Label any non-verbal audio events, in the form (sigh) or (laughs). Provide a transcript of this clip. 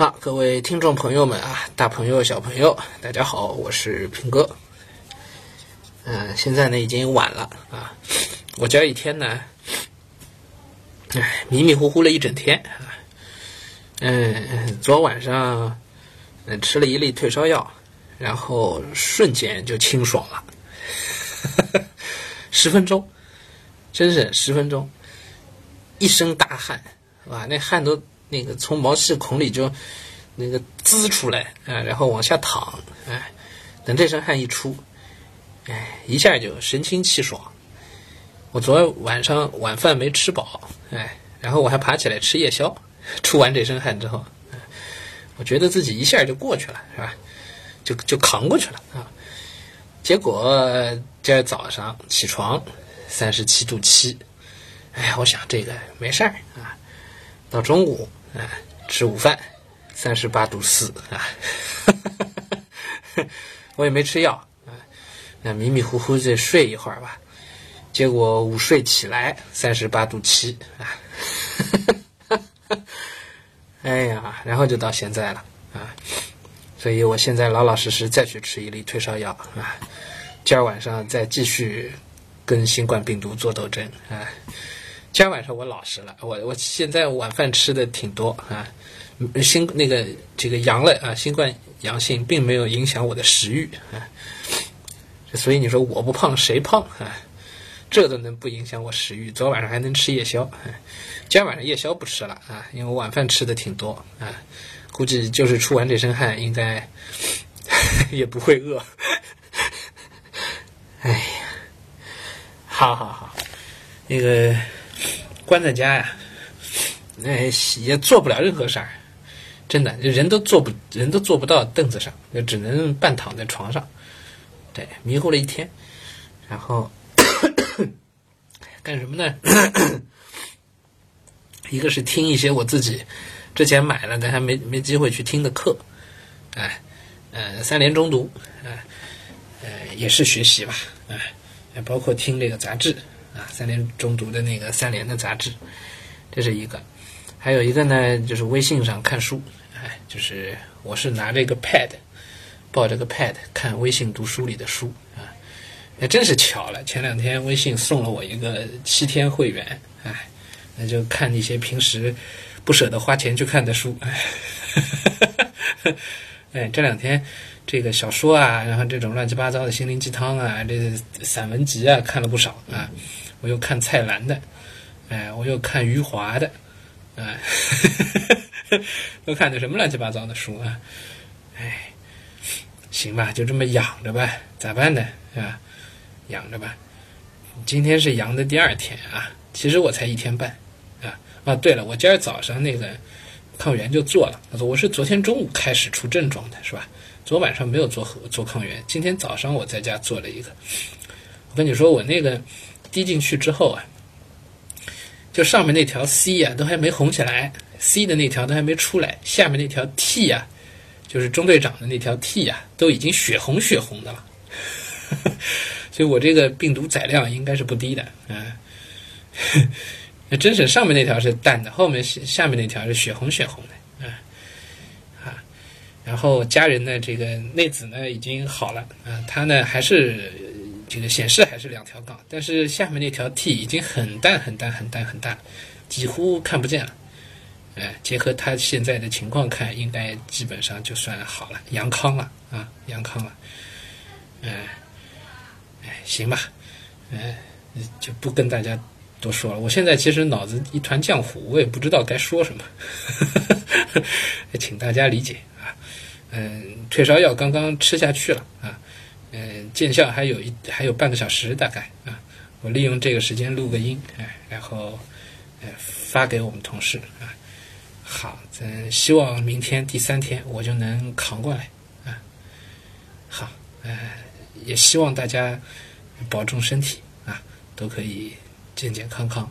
好，各位听众朋友们啊，大朋友小朋友，大家好，我是平哥。嗯，现在呢已经晚了啊，我这一天呢，哎，迷迷糊糊了一整天啊。嗯，昨晚上嗯吃了一粒退烧药，然后瞬间就清爽了，哈 (laughs) 哈十分钟，真是十分钟，一身大汗，哇，那汗都。那个从毛细孔里就那个滋出来啊，然后往下淌，哎，等这身汗一出，哎，一下就神清气爽。我昨晚上晚饭没吃饱，哎，然后我还爬起来吃夜宵，(laughs) 出完这身汗之后，我觉得自己一下就过去了，是吧？就就扛过去了啊。结果今儿早上起床三十七度七，哎，我想这个没事儿啊，到中午。啊，吃午饭，三十八度四啊，我也没吃药啊，那迷迷糊糊再睡一会儿吧，结果午睡起来三十八度七啊，哎呀，然后就到现在了啊，所以我现在老老实实再去吃一粒退烧药啊，今儿晚上再继续跟新冠病毒做斗争啊。今天晚上我老实了，我我现在晚饭吃的挺多啊，新那个这个阳了啊，新冠阳性并没有影响我的食欲啊，所以你说我不胖谁胖啊？这都能不影响我食欲？昨晚上还能吃夜宵，今天晚上夜宵不吃了啊，因为我晚饭吃的挺多啊，估计就是出完这身汗，应该 (laughs) 也不会饿。(laughs) 哎呀，好好好，那个。关在家呀，哎，也做不了任何事儿，真的，人都坐不，人都坐不到凳子上，就只能半躺在床上。对，迷糊了一天，然后 (coughs) 干什么呢？(coughs) 一个是听一些我自己之前买了但还没没机会去听的课，哎，呃，三联中读，哎，呃，也是学习吧，哎，包括听这个杂志。三联中读的那个三联的杂志，这是一个；还有一个呢，就是微信上看书。哎，就是我是拿着一个 pad，抱着个 pad 看微信读书里的书啊。也真是巧了，前两天微信送了我一个七天会员，哎，那就看一些平时不舍得花钱去看的书。哎，(laughs) 这两天这个小说啊，然后这种乱七八糟的心灵鸡汤啊，这散文集啊，看了不少啊。我又看蔡澜的，哎，我又看余华的，哎，(laughs) 都看的什么乱七八糟的书啊？哎，行吧，就这么养着吧，咋办呢？是吧？养着吧。今天是阳的第二天啊，其实我才一天半啊。啊，对了，我今儿早上那个抗原就做了，我是昨天中午开始出症状的，是吧？昨晚上没有做做抗原，今天早上我在家做了一个。我跟你说，我那个。滴进去之后啊，就上面那条 C 呀都还没红起来，C 的那条都还没出来，下面那条 T 呀，就是中队长的那条 T 呀，都已经血红血红的了。(laughs) 所以我这个病毒载量应该是不低的，嗯，那真是上面那条是淡的，后面下面那条是血红血红的，啊，啊，然后家人呢，这个内子呢已经好了，啊，他呢还是。这个显示还是两条杠，但是下面那条 T 已经很淡很淡很淡很淡，几乎看不见了。哎，结合他现在的情况看，应该基本上就算好了，阳康了啊，阳康了。哎，哎，行吧，哎，就不跟大家多说了。我现在其实脑子一团浆糊，我也不知道该说什么，(laughs) 请大家理解啊。嗯，退烧药刚刚吃下去了啊。嗯，见效还有一还有半个小时大概啊，我利用这个时间录个音，哎，然后，呃，发给我们同事啊。好，咱希望明天第三天我就能扛过来啊。好，呃，也希望大家保重身体啊，都可以健健康康。